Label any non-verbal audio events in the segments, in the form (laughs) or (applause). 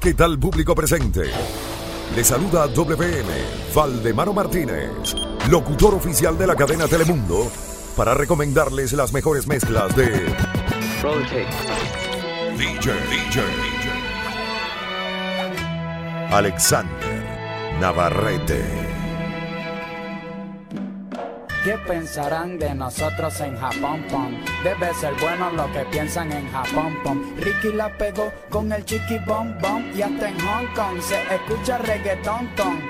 ¿Qué tal público presente? Le saluda WM Valdemaro Martínez, locutor oficial de la cadena Telemundo, para recomendarles las mejores mezclas de DJ, DJ, Alexander Navarrete. ¿Qué pensarán de nosotros en Japón, pom? Debe ser bueno lo que piensan en Japón, pom. Ricky la pegó con el chiqui bom bom y hasta en Hong Kong se escucha reggaetón ton.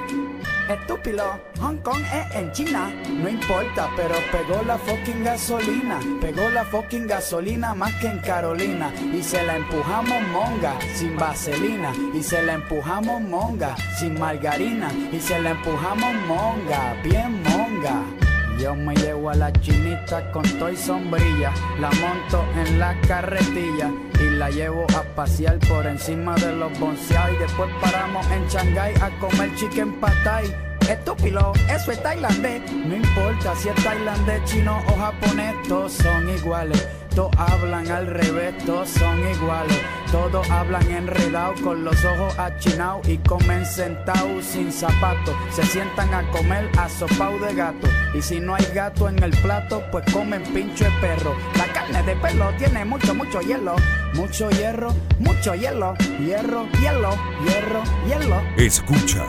Estúpido, Hong Kong es en China, no importa, pero pegó la fucking gasolina, pegó la fucking gasolina más que en Carolina y se la empujamos monga sin vaselina y se la empujamos monga sin margarina y se la empujamos monga, bien monga. Yo me llevo a la chinita con toy sombrilla, la monto en la carretilla y la llevo a pasear por encima de los bonseados y después paramos en Shanghai a comer chicken patay. Estúpido, eso es tailandés. No importa si es tailandés, chino o japonés, todos son iguales. Todos hablan al revés, todos son iguales. Todos hablan enredados con los ojos achinados y comen sentados sin zapatos. Se sientan a comer asopao de gato. Y si no hay gato en el plato, pues comen pincho de perro. La carne de perro tiene mucho, mucho hielo. Mucho hierro, mucho hielo. Hierro, hielo, hierro, hielo. Escuchas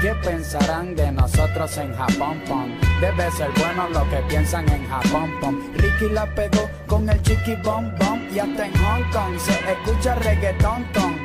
¿Qué pensarán de nosotros en Japón, pom? Debe ser bueno lo que piensan en Japón, pom. Ricky la pegó con el chiqui bom bom y hasta en Hong Kong se escucha reggaetón ton.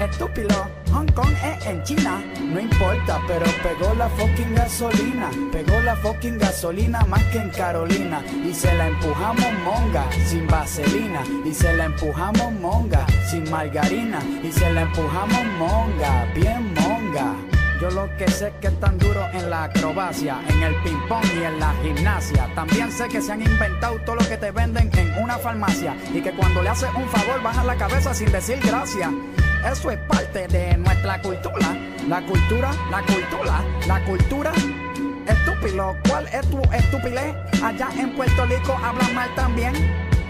Estúpido, Hong Kong es en China, no importa, pero pegó la fucking gasolina, pegó la fucking gasolina más que en Carolina y se la empujamos monga sin vaselina y se la empujamos monga sin margarina y se la empujamos monga, bien monga. Yo lo que sé es que es tan duro en la acrobacia, en el ping pong y en la gimnasia. También sé que se han inventado todo lo que te venden en una farmacia y que cuando le haces un favor bajan la cabeza sin decir gracias. Eso es parte de nuestra cultura. La cultura, la cultura, la cultura. Estúpido, ¿cuál es tu estupidez? Allá en Puerto Rico hablan mal también.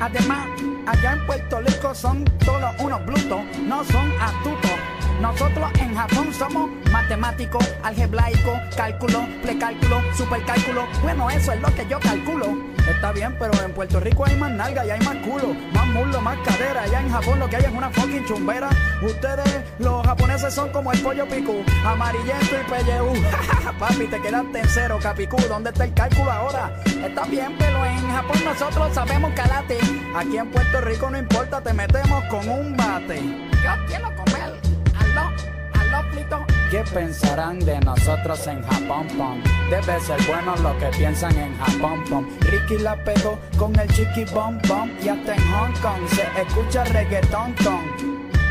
Además, allá en Puerto Rico son todos unos brutos, no son astutos. Nosotros en Japón somos matemáticos, algebraicos, cálculo, precálculo, supercálculo. Bueno, eso es lo que yo calculo. Está bien, pero en Puerto Rico hay más nalga y hay más culo, más muslo, más cadera. Allá en Japón lo que hay es una fucking chumbera. Ustedes, los japoneses, son como el pollo picú, amarillento y pelleú. (laughs) Papi, te quedaste en cero, capicú. ¿Dónde está el cálculo ahora? Está bien, pero en Japón nosotros sabemos calate. Aquí en Puerto Rico no importa, te metemos con un bate. Yo quiero comer. Aló, aló, Plito. ¿Qué pensarán de nosotros en Japón, pom? Debe ser bueno lo que piensan en Japón, pom. Ricky la pegó con el chiqui bom bom y hasta en Hong Kong se escucha reggaetón ton.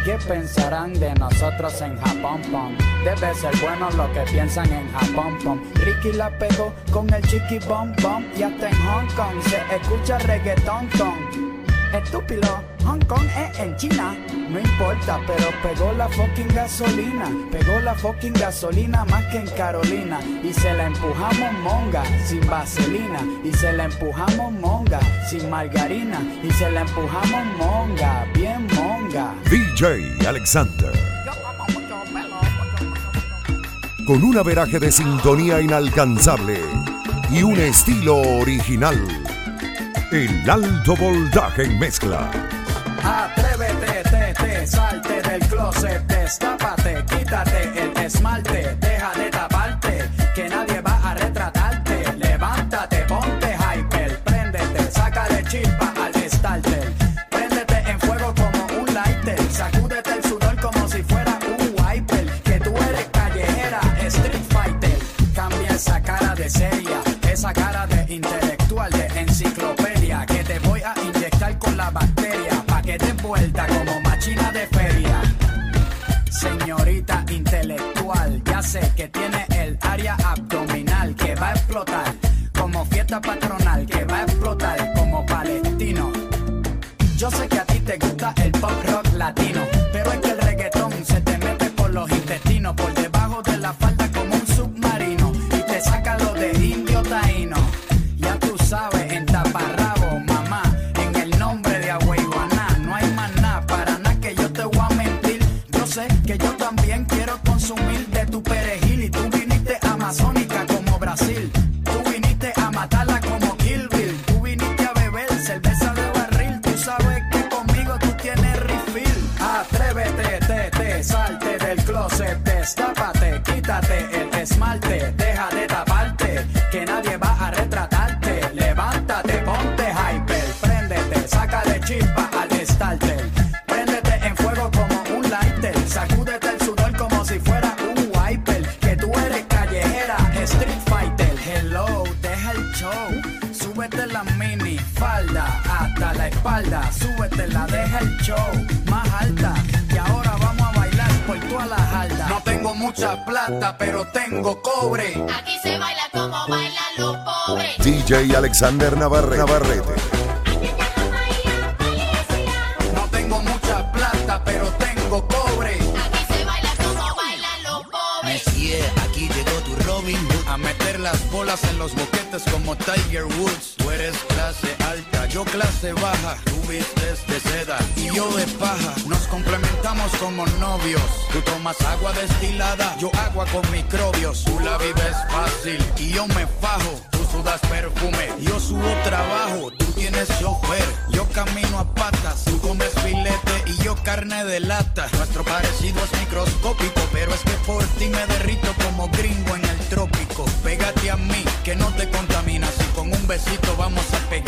¿Qué pensarán de nosotros en Japón, pom? Debe ser bueno lo que piensan en Japón, pom. Ricky la pegó con el chiqui bom bom y hasta en Hong Kong se escucha reggaetón ton. Estúpido, Hong Kong es en China, no importa, pero pegó la fucking gasolina, pegó la fucking gasolina más que en Carolina y se la empujamos monga sin vaselina y se la empujamos monga sin margarina y se la empujamos monga, bien monga. DJ Alexander. Con un averaje de sintonía inalcanzable y un estilo original. El alto voltaje en mezcla. Atrévete, te, te, salte del closet, destápate, quítate el esmalte, deja de taparte, que nadie que tiene el área abdominal que va a explotar, como fiesta patronal plata, pero tengo cobre. Aquí se baila como bailan los pobres. DJ Alexander Navarre- Navarrete. No tengo mucha plata, pero tengo cobre. Aquí se baila como bailan los pobres. Messier, aquí llegó tu Robin Hood a meter las bolas en los boquetes como Tiger Woods. Yo clase baja. Tú vistes de seda y yo de paja. Nos complementamos como novios. Tú tomas agua destilada, yo agua con microbios. Tú la vives fácil y yo me fajo. Tú sudas perfume, yo subo trabajo. Tú tienes chofer, yo camino a patas. Tú comes filete y yo carne de lata. Nuestro parecido es microscópico, pero es que por ti me derrito como gringo en el trópico. Pégate a mí, que no te contaminas. Y con un besito vamos a pegarnos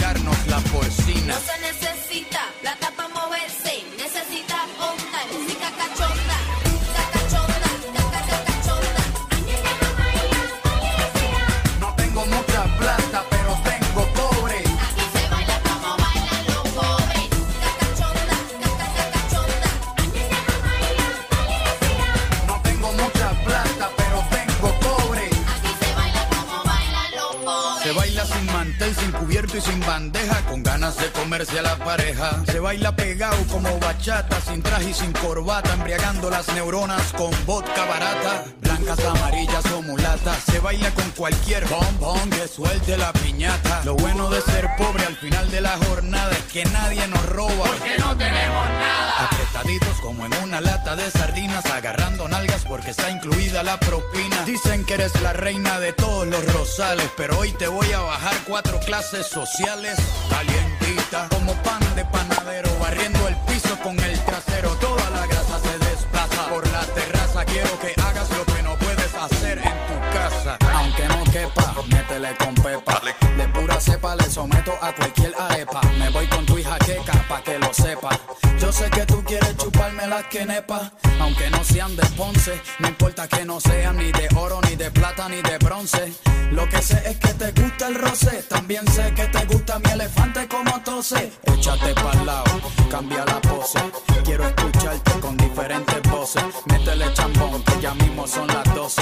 baila pegado como bachata, sin traje y sin corbata, embriagando las neuronas con vodka barata. Blancas, amarillas o mulatas. Se baila con cualquier bombón que suelte la piñata. Lo bueno de ser pobre al final de la jornada es que nadie nos roba. Porque no tenemos nada. Apretaditos como en una lata de sardinas, agarrando nalgas porque está incluida la propina. Dicen que eres la reina de todos los rosales, pero hoy te voy a bajar cuatro clases sociales. Calientita, como con pepa. De pura cepa le someto a cualquier arepa. Me voy con tu hija queca pa' que lo sepa. Yo sé que tú quieres chuparme las quenepas, aunque no sean de Ponce. No importa que no sean ni de oro, ni de plata, ni de bronce. Lo que sé es que te gusta el roce. También sé que te gusta mi elefante como tose. Échate pa'l lado, cambia la pose. Quiero escucharte con diferentes voces. Métele chambón, que ya mismo son las 12.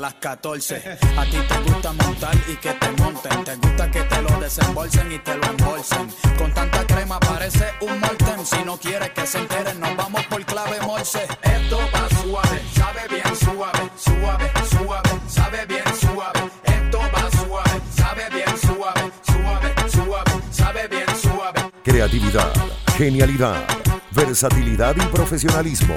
Las 14. A ti te gusta montar y que te monten. Te gusta que te lo desembolsen y te lo embolsen. Con tanta crema parece un molten. Si no quieres que se enteren, nos vamos por clave morse. Esto va suave, sabe bien suave, suave, suave, sabe bien suave. Esto va suave, sabe bien suave, suave, suave, sabe bien suave. Creatividad, genialidad, versatilidad y profesionalismo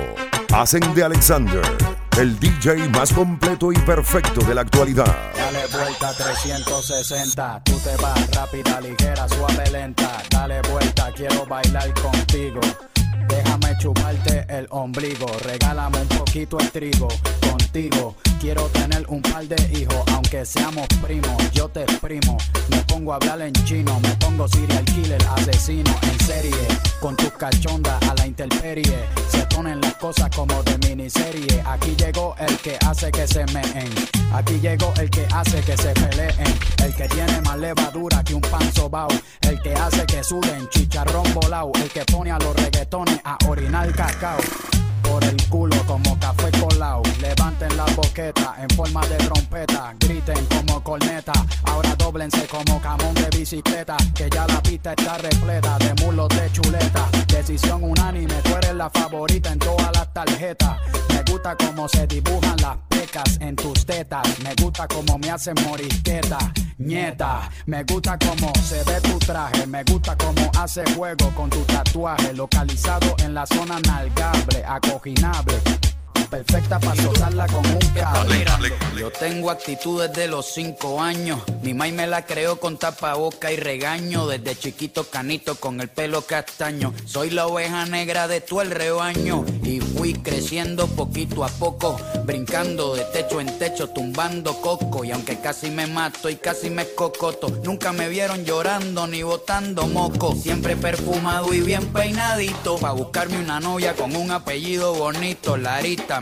hacen de Alexander el DJ más completo y perfecto de la actualidad. Dale vuelta 360, tú te vas rápida, ligera, suave, lenta. Dale vuelta, quiero bailar contigo. Déjame chuparte el ombligo, regálame un poquito el trigo. Quiero tener un par de hijos, aunque seamos primos. Yo te exprimo, me pongo a hablar en chino, me pongo serial killer, asesino en serie. Con tus cachondas a la intemperie, se ponen las cosas como de miniserie. Aquí llegó el que hace que se meen, aquí llegó el que hace que se peleen, el que tiene más levadura que un pan sobao, el que hace que suden chicharrón volado, el que pone a los reggaetones a orinar cacao. El culo como café colao. Levanten la boqueta en forma de trompeta. Griten como corneta. Ahora doblense como camón de bicicleta. Que ya la pista está repleta de mulos de chuleta. Decisión unánime, tú eres la favorita en todas las tarjetas. Me gusta como se dibujan las pecas en tus tetas. Me gusta como me hacen morisqueta. Nieta, me gusta como se ve tu traje. Me gusta como hace juego con tu tatuaje. Localizado en la zona nalgable, inimaginable perfecta para soltarla con un cable. Yo tengo actitudes de los cinco años. Mi mai me la creó con tapaboca y regaño. Desde chiquito canito con el pelo castaño. Soy la oveja negra de todo el rebaño. Y fui creciendo poquito a poco. Brincando de techo en techo, tumbando coco. Y aunque casi me mato y casi me cocoto. Nunca me vieron llorando ni botando moco. Siempre perfumado y bien peinadito. Pa' buscarme una novia con un apellido bonito. Larita,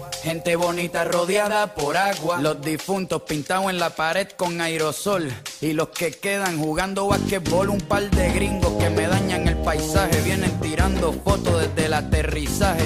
Gente bonita rodeada por agua. Los difuntos pintados en la pared con aerosol. Y los que quedan jugando basquetbol. Un par de gringos que me dañan el paisaje. Vienen tirando fotos desde el aterrizaje.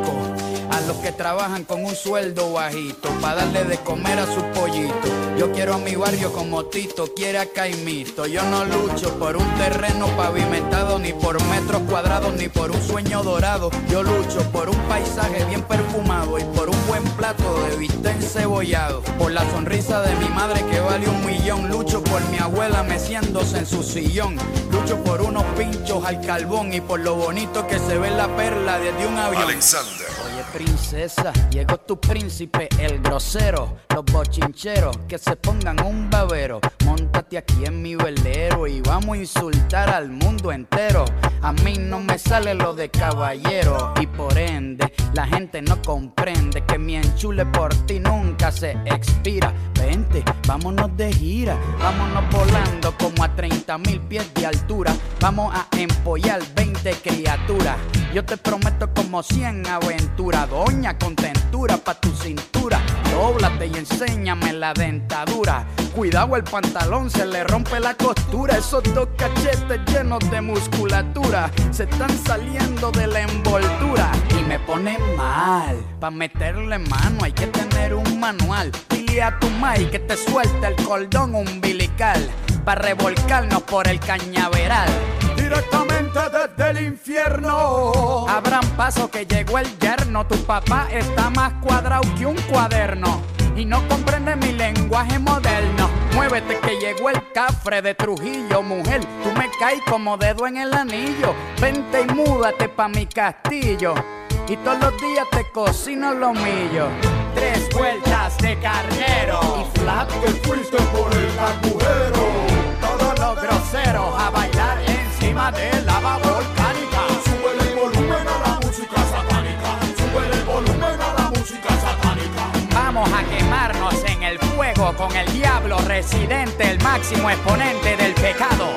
los que trabajan con un sueldo bajito para darle de comer a su pollito. Yo quiero a mi barrio como Tito quiere a Caimito. Yo no lucho por un terreno pavimentado, ni por metros cuadrados, ni por un sueño dorado. Yo lucho por un paisaje bien perfumado y por un buen plato de bistec encebollado. Por la sonrisa de mi madre que vale un millón. Lucho por mi abuela meciéndose en su sillón. Lucho por unos pinchos al carbón y por lo bonito que se ve la perla desde un avión. Alexander. Princesa, llegó tu príncipe, el grosero. Los bochincheros que se pongan un babero. Móntate aquí en mi velero y vamos a insultar al mundo entero. A mí no me sale lo de caballero y por ende la gente no comprende que mi enchule por ti nunca se expira. Vente, vámonos de gira, vámonos volando como a 30 mil pies de altura. Vamos a empollar 20 criaturas. Yo te prometo como 100 aventuras, doña contentura pa' tu cintura. Dóblate y enséñame la dentadura. Cuidado el pantalón, se le rompe la costura. Esos dos cachetes llenos de musculatura se están saliendo de la envoltura y me pone mal. Pa' meterle mano hay que tener un manual. Dile a tu mai que te suelte el cordón umbilical. Pa' revolcarnos por el cañaveral. Directamente desde el infierno. Abran paso que llegó el yerno. Tu papá está más cuadrado que un cuaderno. Y no comprende mi lenguaje moderno. Muévete que llegó el cafre de Trujillo, mujer. Tú me caes como dedo en el anillo. Vente y múdate pa' mi castillo. Y todos los días te cocino lo millo. Tres vueltas de carnero. Y flap Que fuiste por el agujero. todos los groseros a bailar encima lava volcánica. Sube el volumen a la música satánica. Sube el volumen a la música satánica. Vamos a quemarnos en el fuego con el diablo residente, el máximo exponente del pecado.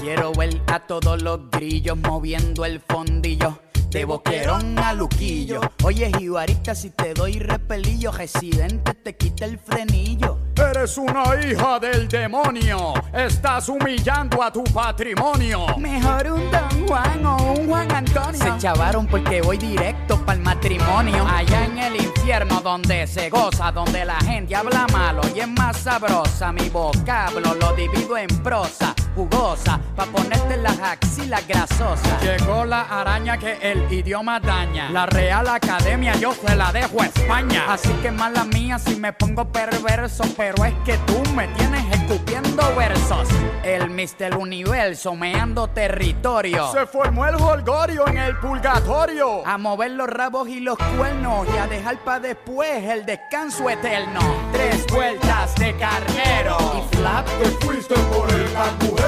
Quiero ver a todos los grillos moviendo el fondillo. De boquerón a luquillo. Oye, jibarita, si te doy repelillo, residente te quita el frenillo. Eres una hija del demonio. Estás humillando a tu patrimonio. Mejor un Don Juan o un Juan Antonio. Se chavaron porque voy directo para el matrimonio. Allá en el infierno donde se goza, donde la gente habla malo y es más sabrosa. Mi vocablo lo divido en prosa, jugosa, pa' ponerte las axilas grasosas. Llegó la araña que el idioma daña. La Real Academia yo se la dejo a España. Así que mala mía si me pongo perverso, pero es que tú me tienes escupiendo versos. El Mr. Universo meando territorio. Se formó el holgorio en el purgatorio. A mover los rabos y los cuernos y a dejar para después el descanso eterno. Tres vueltas de carnero y flap Que fuiste por el agujero.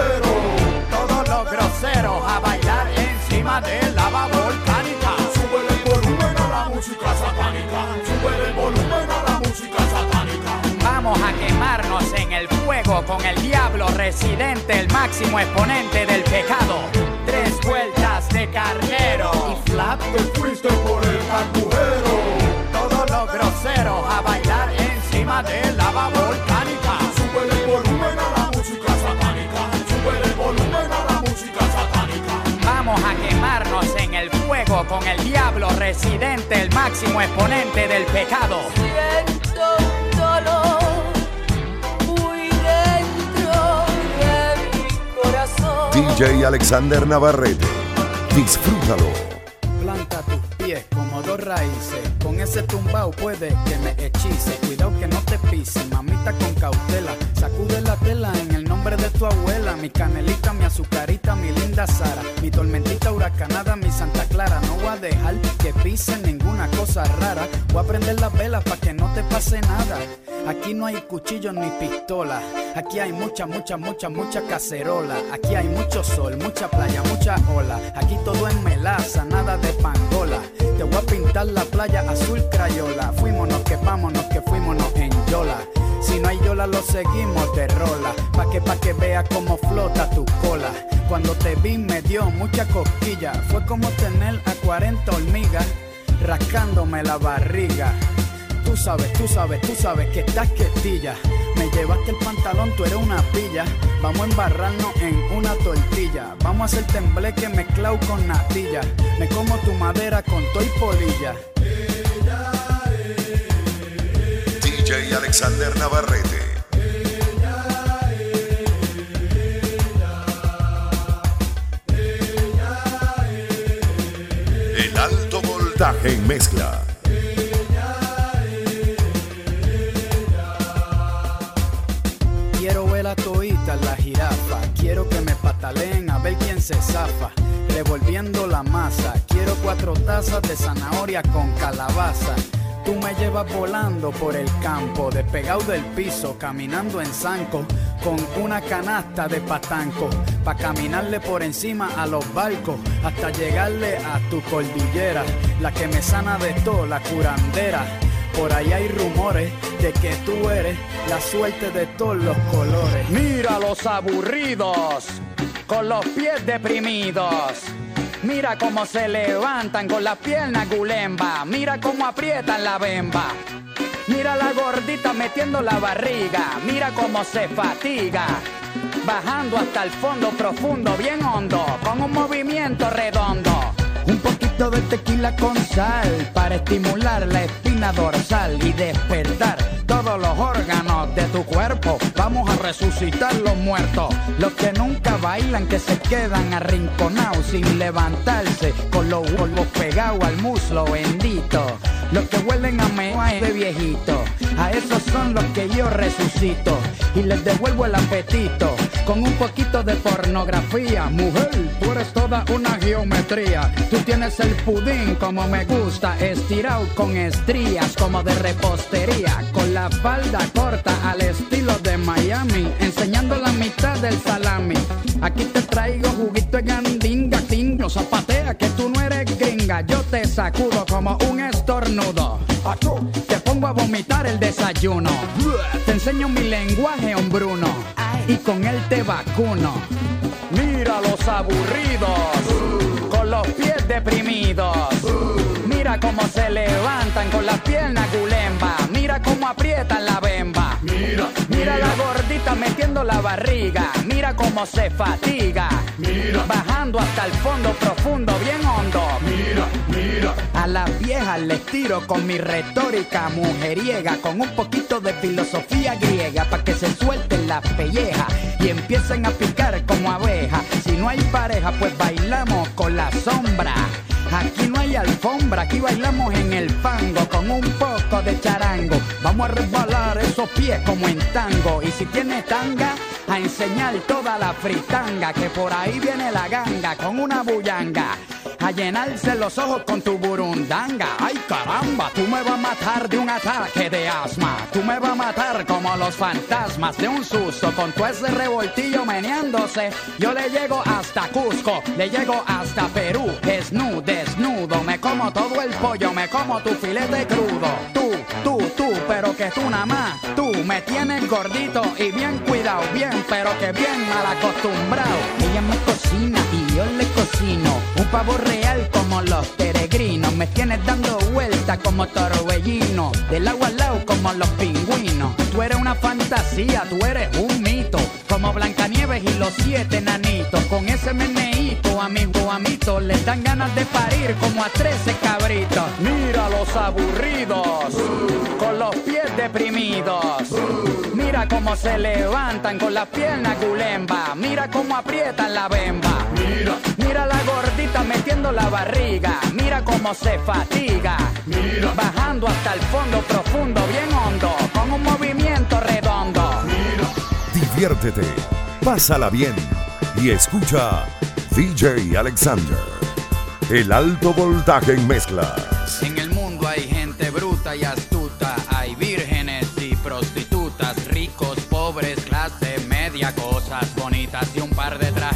Todos los groseros a bailar encima de lava volcánica. Sube el volumen a la música satánica. Sube el volumen a la música satánica. Vamos a quemar fuego con el diablo residente, el máximo exponente del pecado. Tres vueltas de carnero y flap Te fuiste por el agujero. todos los groseros a bailar encima de lava volcánica. Vamos a quemarnos en el fuego con el diablo residente, el máximo exponente del pecado. Siento un dolor muy dentro de mi corazón. DJ Alexander Navarrete. Disfrútalo. Planta tus pies como dos raíces. Con ese tumbao puede que me hechice. Cuidado que no te pise, mamita con cautela. Sacude la tela en el de tu abuela. Mi canelita, mi azucarita, mi linda Sara. Mi tormentita huracanada, mi Santa Clara. No voy a dejar que pisen ninguna cosa rara. Voy a prender las velas para que no te pase nada. Aquí no hay cuchillos ni pistola. Aquí hay mucha, mucha, mucha, mucha cacerola. Aquí hay mucho sol, mucha playa, mucha ola. Aquí todo es melaza, nada de pangola. Te voy a pintar la playa azul crayola. Fuímonos que vámonos, que fuímonos en yola. Si no hay yola, lo seguimos de rola. Pa' que, pa' que vea cómo flota tu cola. Cuando te vi me dio mucha cosquilla. Fue como tener a 40 hormigas rascándome la barriga. Tú sabes, tú sabes, tú sabes que estás quietilla. Me llevaste el pantalón, tú eres una pilla. Vamos a embarrarnos en una tortilla. Vamos a hacer tembleque mezclado con natilla. Me como tu madera con toy polilla. DJ Alexander Navarrete. El alto voltaje en mezcla. La jirafa. Quiero que me pataleen a ver quién se zafa. Revolviendo la masa. Quiero cuatro tazas de zanahoria con calabaza. Tú me llevas volando por el campo, despegado del piso, caminando en zanco, con una canasta de patanco, pa' caminarle por encima a los barcos, hasta llegarle a tu cordillera, la que me sana de todo, la curandera. Por ahí hay rumores de que tú eres la suerte de todos los colores. Mira los aburridos, con los pies deprimidos. Mira cómo se levantan con las piernas gulemba. Mira cómo aprietan la bemba. Mira la gordita metiendo la barriga. Mira cómo se fatiga. Bajando hasta el fondo profundo, bien hondo, con un movimiento redondo. Un poquito de tequila con sal para estimular la espina dorsal y despertar todos los órganos de tu cuerpo. Vamos a resucitar los muertos, los que nunca bailan, que se quedan arrinconados sin levantarse, con los huevos pegados al muslo bendito. Los que huelen a mea de viejito, a esos son los que yo resucito y les devuelvo el apetito con un poquito de pornografía. Mujer, tú eres toda una geometría. Tú tienes el pudín como me gusta, estirado con estrías como de repostería, con la falda corta al estilo de Miami, enseñando la mitad del salami. Aquí te traigo juguito de gandinga, tingo, zapatea que tú no eres gringa. Yo te sacudo como un estornudo. Te pongo a vomitar el desayuno. Te enseño mi lenguaje hombruno y con él te vacuno. Mira los aburridos, con los pies deprimidos. Mira cómo se levantan con las piernas gulemba. Mira cómo aprietan la bemba. Mira, Mira la gordita metiendo la barriga. Mira cómo se fatiga. Mira. Bajando hasta el fondo profundo, bien hondo. mira, mira. A las viejas les tiro con mi retórica mujeriega, con un poquito de filosofía griega, para que se suelten las pellejas y empiecen a picar como abejas. Si no hay pareja, pues bailamos con la sombra. Aquí no hay alfombra, aquí bailamos en el fango con un poco de charango. Vamos a resbalar esos pies como en tango. Y si tienes tanga, a enseñar toda la fritanga, que por ahí viene la ganga con una bullanga. A llenarse los ojos con tu burundanga. Ay caramba, tú me vas a matar de un ataque de asma. Tú me vas a matar como los fantasmas de un susto con tu ese revoltillo meneándose. Yo le llego hasta Cusco, le llego hasta Perú. Desnudo, desnudo, me como todo el pollo, me como tu filete crudo. Tú, tú, tú, pero que tú nada más. Tú me tienes gordito y bien cuidado, bien, pero que bien mal acostumbrado. Ella me cocina y yo le cocino. Un pavo real como los peregrinos. Me tienes dando vueltas como torbellino. Del agua al lado como los pingüinos. Tú eres una fantasía, tú eres un mito. Como Blancanieves y los siete nanitos. Con ese meneíto a mis guamitos les dan ganas de parir como a 13 cabritos. Mira los aburridos, con los pies deprimidos. Mira cómo se levantan con las piernas gulemba. Mira cómo aprietan la bemba. Mira, Mira la gordita metiendo la barriga. Mira cómo se fatiga. Mira. Bajando hasta el fondo profundo, bien hondo. Con un movimiento redondo. mira. Diviértete, pásala bien y escucha DJ Alexander. El alto voltaje en mezclas. En el mundo hay gente bruta y astuta.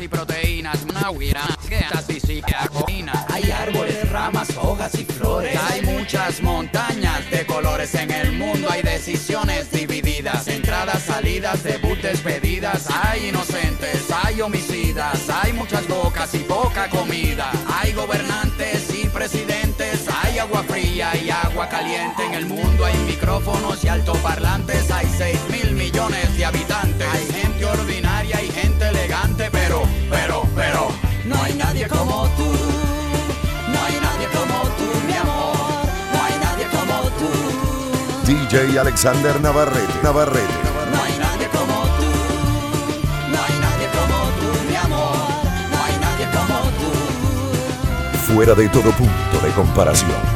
y proteínas, mahuiras, y psiquiacoína. Hay árboles, ramas, hojas y flores. Hay muchas montañas de colores. En el mundo hay decisiones divididas, entradas, salidas, debut, despedidas. Hay inocentes, hay homicidas, hay muchas bocas y poca comida. Hay gobernantes y presidentes, hay agua fría y agua caliente. En el mundo hay micrófonos y altoparlantes, hay 6 mil millones de habitantes. Hay gente ordinaria DJ Alexander Navarrete. Navarrete. No hay nadie como tú. No hay nadie como tú, mi amor. No hay nadie como tú. Fuera de todo punto de comparación.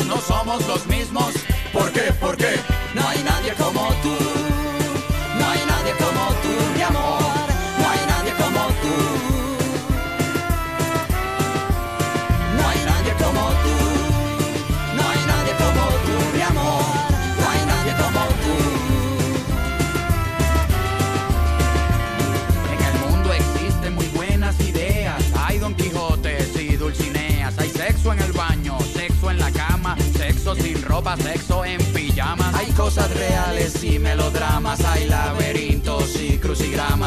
no somos los mismos.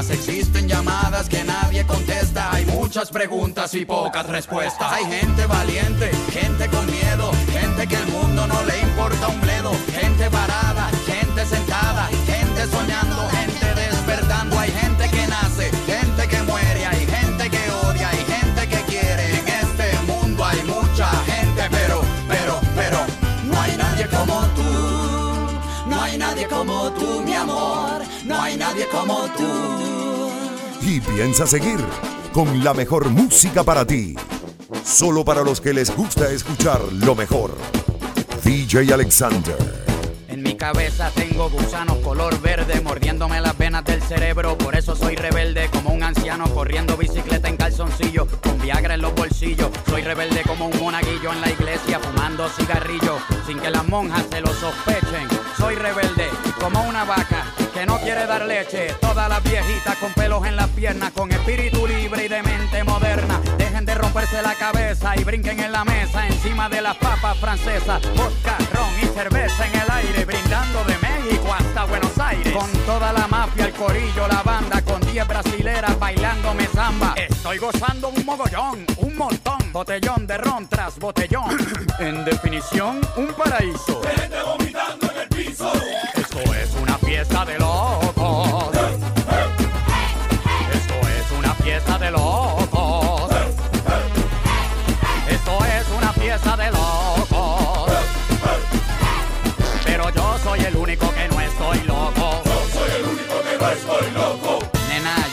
Existen llamadas que nadie contesta. Hay muchas preguntas y pocas respuestas. Hay gente valiente, gente con miedo, gente que el mundo no le importa un bledo. Gente parada, gente sentada, gente soñando, gente despertando. Hay gente que nace, gente que muere, hay gente que odia, hay gente que quiere. En este mundo hay mucha gente, pero, pero, pero, no hay nadie como tú. No hay nadie como tú, mi amor. No hay nadie como tú. Y piensa seguir con la mejor música para ti. Solo para los que les gusta escuchar lo mejor. DJ Alexander. En mi cabeza tengo gusanos color verde mordiéndome las venas del cerebro. Por eso soy rebelde como un anciano corriendo bicicleta en calzoncillo con Viagra en los bolsillos. Soy rebelde como un monaguillo en la iglesia fumando cigarrillo sin que las monjas se lo sospechen. Soy rebelde como una vaca que no quiere dar leche. Todas las viejitas con pelos en las piernas, con espíritu libre y de mente moderna. Dejen de romperse la cabeza y brinquen en la mesa encima de las papas francesas. Vodka, ron y cerveza en el aire, brindando de México hasta Buenos Aires. Con toda la mafia, el corillo, la banda, con 10 brasileras bailándome samba. Estoy gozando un mogollón, un montón. Botellón de ron tras botellón. (coughs) en definición, un paraíso. Gente vomitando en el piso. Esto es una fiesta de locos. Esto es una fiesta de locos. Esto es una fiesta de locos. Pero yo soy el único que no estoy loco. Soy el único que no estoy loco.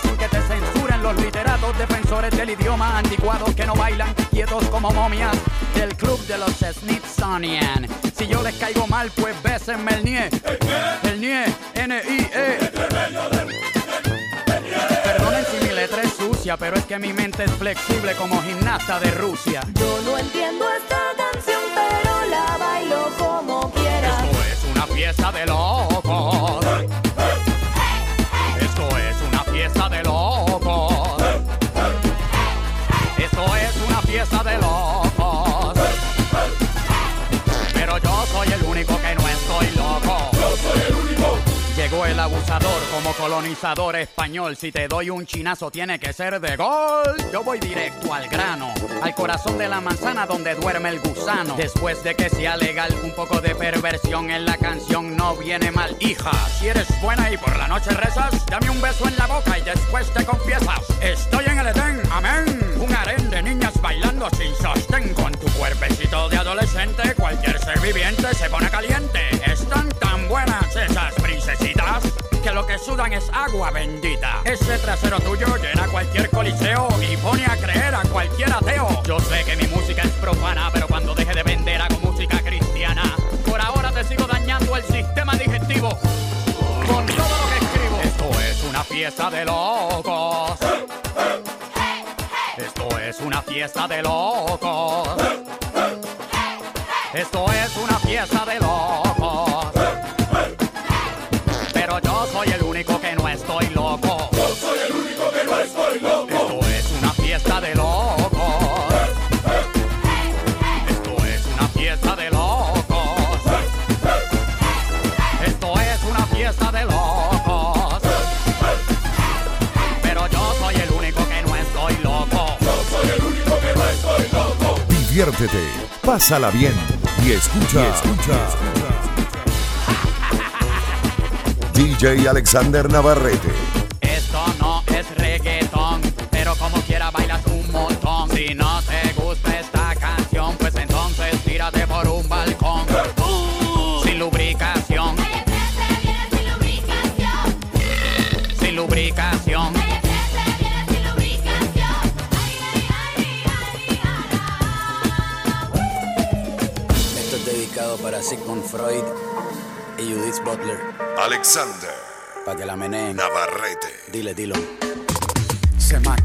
sin que te censuren los literatos defensores del idioma anticuados que no bailan quietos como momias del club de los Smithsonian. Si yo les caigo mal, pues bésenme el nie. El nie, N-I-E. Perdonen si mi letra es sucia, pero es que mi mente es flexible como gimnasta de Rusia. Yo no entiendo esta canción, pero la bailo como quiera. Esto es una fiesta de locos. Una fiesta de el abusador como colonizador español. Si te doy un chinazo, tiene que ser de gol. Yo voy directo al grano, al corazón de la manzana donde duerme el gusano. Después de que sea legal, un poco de perversión en la canción no viene mal. Hija, si eres buena y por la noche rezas, dame un beso en la boca y después te confiesas. Estoy en el Edén, amén. Un harén de niñas bailando sin sostén con tu cuerpecito de adolescente. Cualquier ser viviente se pone caliente. Están buenas esas princesitas que lo que sudan es agua bendita. Ese trasero tuyo llena cualquier coliseo y pone a creer a cualquier ateo. Yo sé que mi música es profana, pero cuando deje de vender hago música cristiana. Por ahora te sigo dañando el sistema digestivo con todo lo que escribo. Esto es una fiesta de locos. Esto es una fiesta de locos. Esto es una fiesta de locos. Diviértete, pásala bien y escucha. escucha. (laughs) DJ Alexander Navarrete. Sigmund Freud y Judith Butler, Alexander para que la meneen. Navarrete. Dile, dilo. Se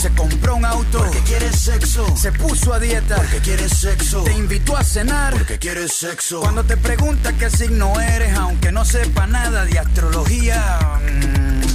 Se compró un auto. Porque quieres sexo. Se puso a dieta. Porque quieres sexo. Te invitó a cenar. Porque quieres sexo. Cuando te pregunta qué signo eres, aunque no sepa nada de astrología. mm, Es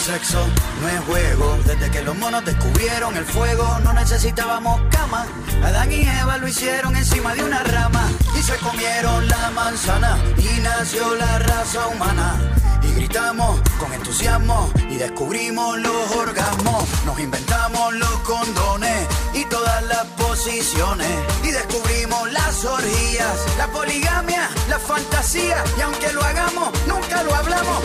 Sexo, no es juego. Desde que los monos descubrieron el fuego, no necesitábamos cama. Adán y Eva lo hicieron encima de una rama y se comieron la manzana y nació la raza humana. Y gritamos con entusiasmo y descubrimos los orgasmos. Nos inventamos los condones y todas las posiciones. Y descubrimos las orgías, la poligamia, la fantasía. Y aunque lo hagamos, nunca lo hablamos.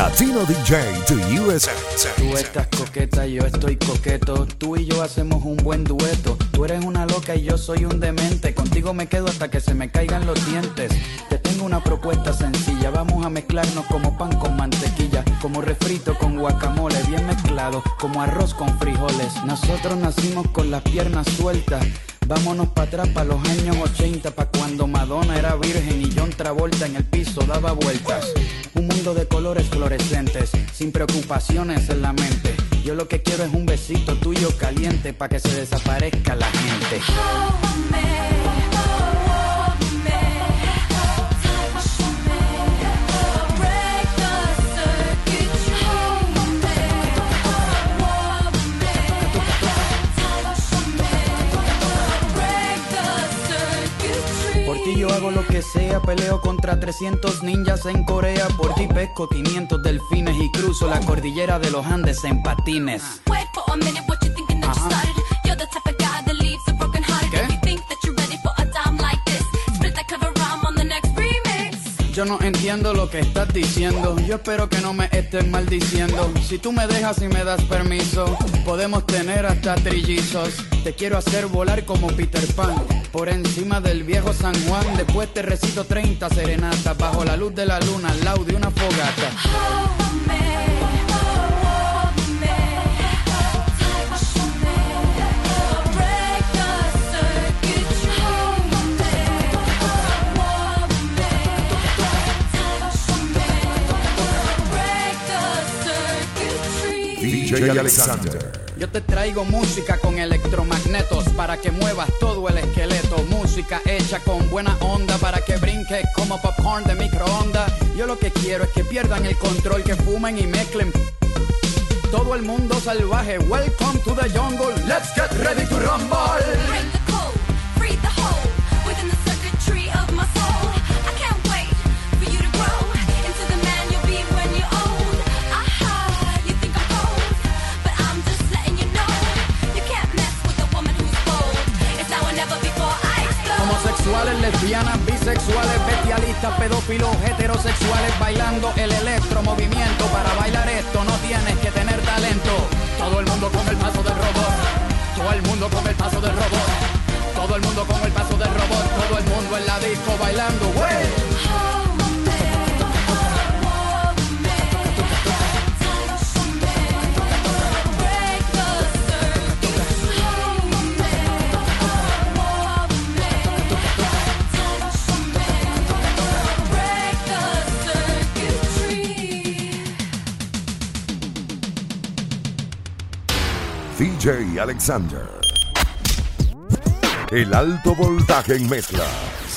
Latino DJ to USA. Tú estás coqueta, yo estoy coqueto. Tú y yo hacemos un buen dueto. Tú eres una loca y yo soy un demente. Contigo me quedo hasta que se me caigan los dientes. Te tengo una propuesta sencilla. Vamos a mezclarnos como pan con mantequilla. Como refrito con guacamole, bien mezclado. Como arroz con frijoles. Nosotros nacimos con las piernas sueltas. Vámonos para atrás, para los años 80, para cuando Madonna era virgen y John Travolta en el piso daba vueltas. Un mundo de colores fluorescentes, sin preocupaciones en la mente. Yo lo que quiero es un besito tuyo caliente para que se desaparezca la gente. Ti yo hago lo que sea, peleo contra 300 ninjas en Corea. Por ti pesco 500 delfines y cruzo la cordillera de los Andes en patines. Wait for Yo no entiendo lo que estás diciendo. Yo espero que no me estés maldiciendo. Si tú me dejas y me das permiso, podemos tener hasta trillizos. Te quiero hacer volar como Peter Pan. Por encima del viejo San Juan. Después te recito 30 serenatas. Bajo la luz de la luna, al lado de una fogata. DJ Alexander. Yo te traigo música con electromagnetos para que muevas todo el esqueleto. Música hecha con buena onda para que brinques como popcorn de microondas. Yo lo que quiero es que pierdan el control, que fumen y mezclen. Todo el mundo salvaje, welcome to the jungle. Let's get ready to rumble. Alexander. El alto voltaje en mezclas.